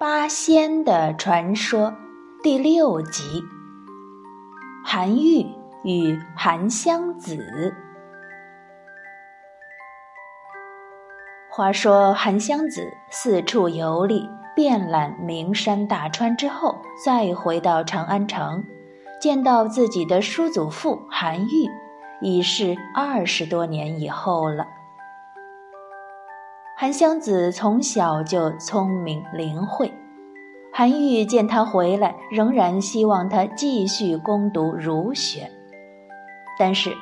八仙的传说第六集：韩愈与韩湘子。话说韩湘子四处游历，遍览名山大川之后，再回到长安城，见到自己的叔祖父韩愈，已是二十多年以后了。韩湘子从小就聪明灵慧，韩愈见他回来，仍然希望他继续攻读儒学。但是，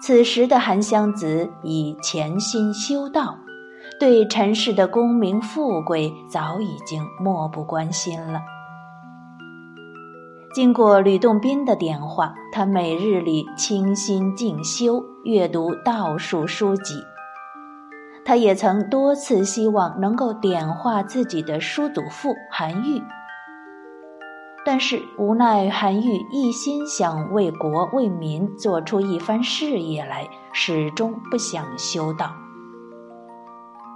此时的韩湘子已潜心修道，对尘世的功名富贵早已经漠不关心了。经过吕洞宾的点化，他每日里清心静修，阅读道术书籍。他也曾多次希望能够点化自己的叔祖父韩愈，但是无奈韩愈一心想为国为民做出一番事业来，始终不想修道。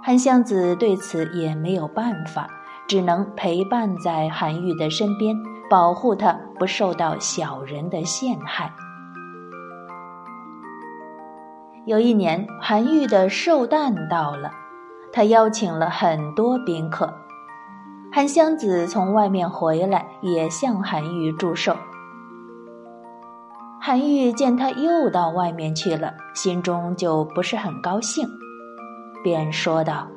韩湘子对此也没有办法，只能陪伴在韩愈的身边，保护他不受到小人的陷害。有一年，韩愈的寿诞到了，他邀请了很多宾客。韩湘子从外面回来，也向韩愈祝寿。韩愈见他又到外面去了，心中就不是很高兴，便说道：“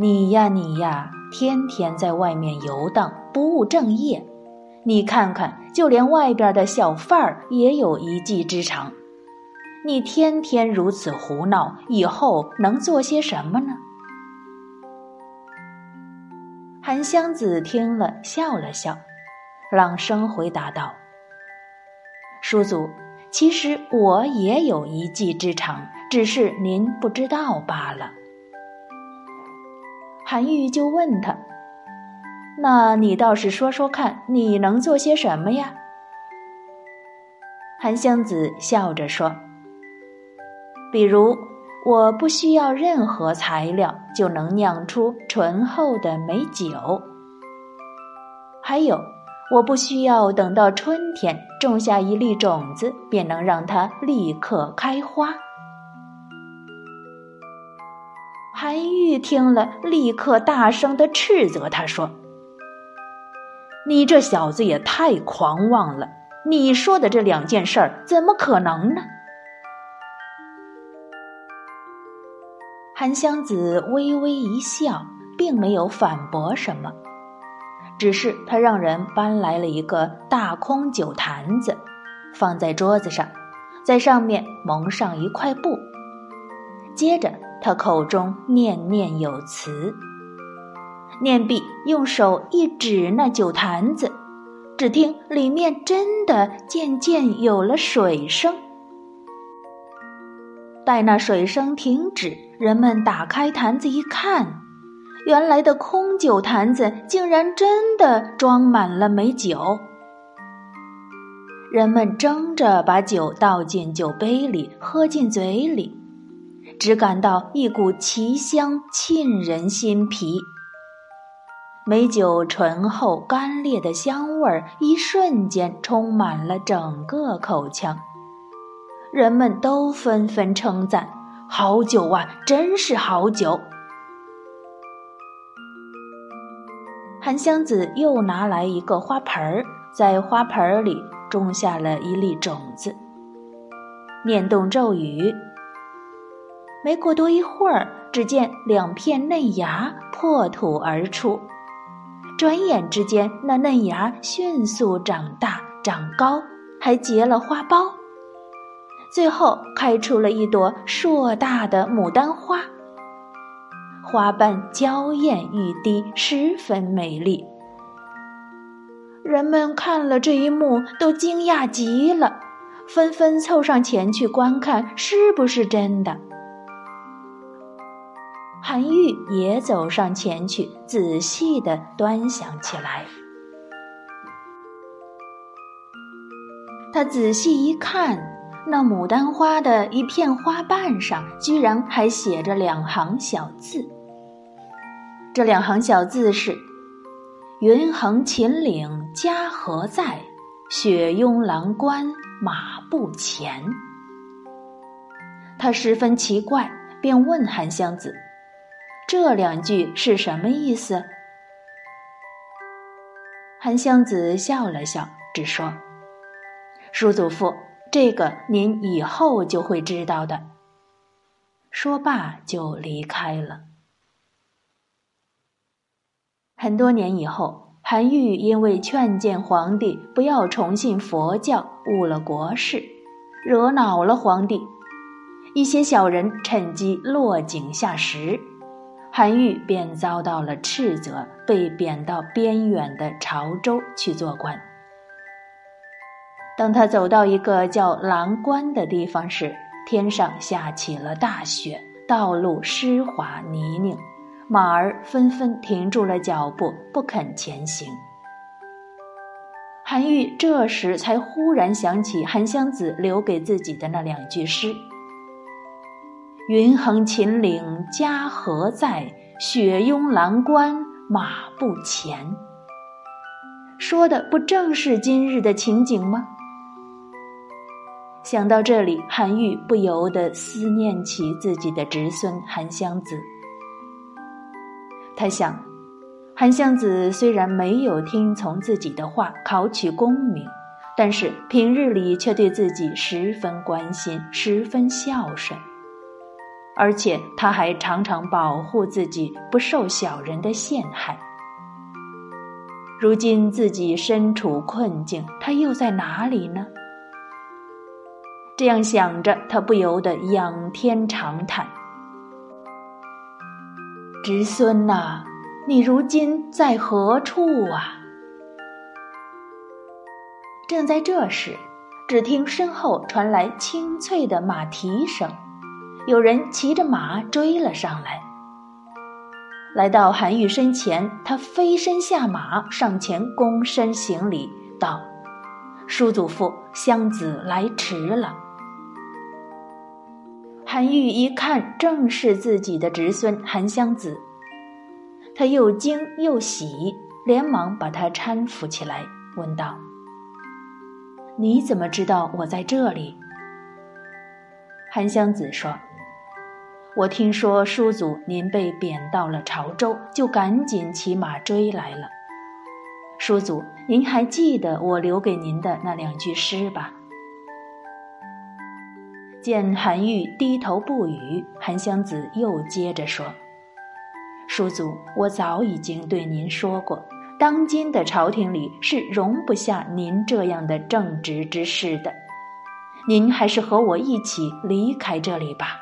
你呀，你呀，天天在外面游荡，不务正业。你看看，就连外边的小贩儿也有一技之长。”你天天如此胡闹，以后能做些什么呢？韩湘子听了，笑了笑，朗声回答道：“叔祖，其实我也有一技之长，只是您不知道罢了。”韩愈就问他：“那你倒是说说看，你能做些什么呀？”韩湘子笑着说。比如，我不需要任何材料就能酿出醇厚的美酒；还有，我不需要等到春天种下一粒种子，便能让它立刻开花。韩愈听了，立刻大声的斥责他说：“你这小子也太狂妄了！你说的这两件事儿，怎么可能呢？”韩湘子微微一笑，并没有反驳什么，只是他让人搬来了一个大空酒坛子，放在桌子上，在上面蒙上一块布。接着，他口中念念有词，念毕，用手一指那酒坛子，只听里面真的渐渐有了水声。待那水声停止，人们打开坛子一看，原来的空酒坛子竟然真的装满了美酒。人们争着把酒倒进酒杯里，喝进嘴里，只感到一股奇香沁人心脾。美酒醇厚干裂的香味儿，一瞬间充满了整个口腔。人们都纷纷称赞：“好酒啊，真是好酒！”韩湘子又拿来一个花盆儿，在花盆儿里种下了一粒种子，念动咒语。没过多一会儿，只见两片嫩芽破土而出，转眼之间，那嫩芽迅速长大长高，还结了花苞。最后开出了一朵硕大的牡丹花，花瓣娇艳欲滴，十分美丽。人们看了这一幕，都惊讶极了，纷纷凑上前去观看是不是真的。韩愈也走上前去，仔细的端详起来。他仔细一看。那牡丹花的一片花瓣上，居然还写着两行小字。这两行小字是：“云横秦岭家何在？雪拥蓝关马不前。”他十分奇怪，便问韩湘子：“这两句是什么意思？”韩湘子笑了笑，只说：“叔祖父，这个您以后就会知道的。”说罢就离开了。很多年以后，韩愈因为劝谏皇帝不要崇信佛教，误了国事，惹恼了皇帝。一些小人趁机落井下石，韩愈便遭到了斥责，被贬到边远的潮州去做官。当他走到一个叫蓝关的地方时，天上下起了大雪，道路湿滑泥泞，马儿纷纷停住了脚步，不肯前行。韩愈这时才忽然想起韩湘子留给自己的那两句诗。云横秦岭家何在？雪拥蓝关马不前。说的不正是今日的情景吗？想到这里，韩愈不由得思念起自己的侄孙韩湘子。他想，韩湘子虽然没有听从自己的话考取功名，但是平日里却对自己十分关心，十分孝顺。而且他还常常保护自己不受小人的陷害。如今自己身处困境，他又在哪里呢？这样想着，他不由得仰天长叹：“侄孙呐，你如今在何处啊？”正在这时，只听身后传来清脆的马蹄声。有人骑着马追了上来，来到韩愈身前，他飞身下马，上前躬身行礼，道：“叔祖父，湘子来迟了。”韩愈一看，正是自己的侄孙韩湘子，他又惊又喜，连忙把他搀扶起来，问道：“你怎么知道我在这里？”韩湘子说。我听说叔祖您被贬到了潮州，就赶紧骑马追来了。叔祖，您还记得我留给您的那两句诗吧？见韩愈低头不语，韩湘子又接着说：“叔祖，我早已经对您说过，当今的朝廷里是容不下您这样的正直之士的。您还是和我一起离开这里吧。”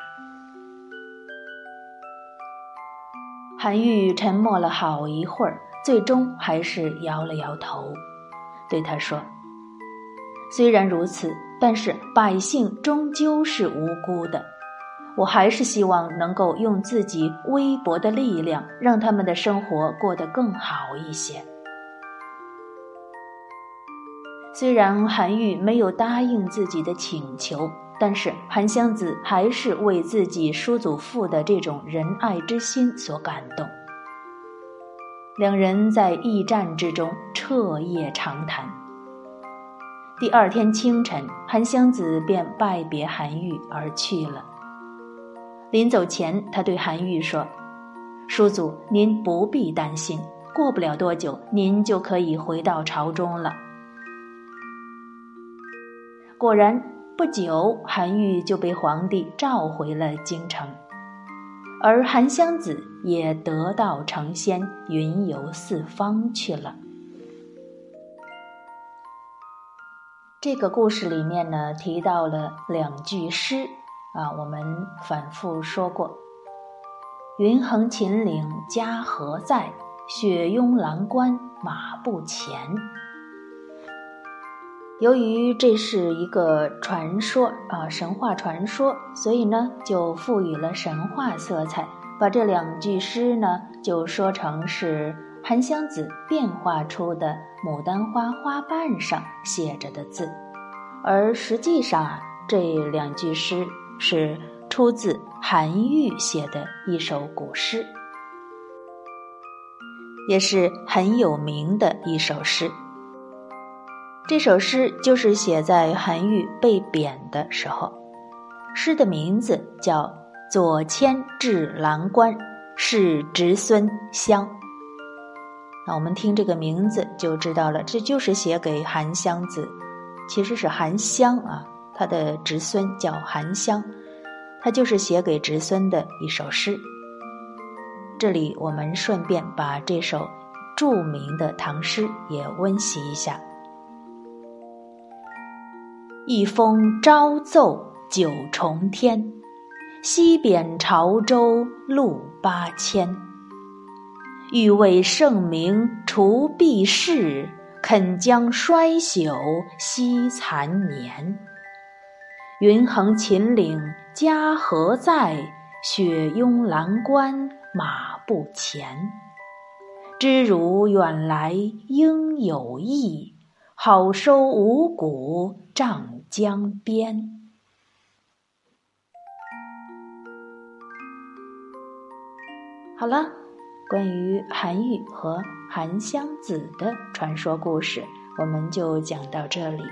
韩愈沉默了好一会儿，最终还是摇了摇头，对他说：“虽然如此，但是百姓终究是无辜的。我还是希望能够用自己微薄的力量，让他们的生活过得更好一些。”虽然韩愈没有答应自己的请求。但是韩湘子还是为自己叔祖父的这种仁爱之心所感动。两人在驿站之中彻夜长谈。第二天清晨，韩湘子便拜别韩愈而去了。临走前，他对韩愈说：“叔祖，您不必担心，过不了多久，您就可以回到朝中了。”果然。不久，韩愈就被皇帝召回了京城，而韩湘子也得道成仙，云游四方去了。这个故事里面呢，提到了两句诗啊，我们反复说过：“云横秦岭家何在？雪拥蓝关马不前。”由于这是一个传说啊，神话传说，所以呢，就赋予了神话色彩，把这两句诗呢，就说成是韩湘子变化出的牡丹花花瓣上写着的字，而实际上啊，这两句诗是出自韩愈写的一首古诗。也是很有名的一首诗。这首诗就是写在韩愈被贬的时候，诗的名字叫《左迁至郎官，是侄孙湘》。那我们听这个名字就知道了，这就是写给韩湘子，其实是韩湘啊，他的侄孙叫韩湘，他就是写给侄孙的一首诗。这里我们顺便把这首著名的唐诗也温习一下：一封朝奏九重天，西贬潮州路八千。欲为圣明除弊事，肯将衰朽惜残年。云横秦岭家何在？雪拥蓝关马不前。知汝远来应有意，好收五谷瘴江边。好了。关于韩愈和韩湘子的传说故事，我们就讲到这里。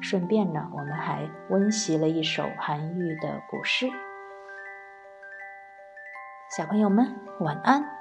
顺便呢，我们还温习了一首韩愈的古诗。小朋友们，晚安。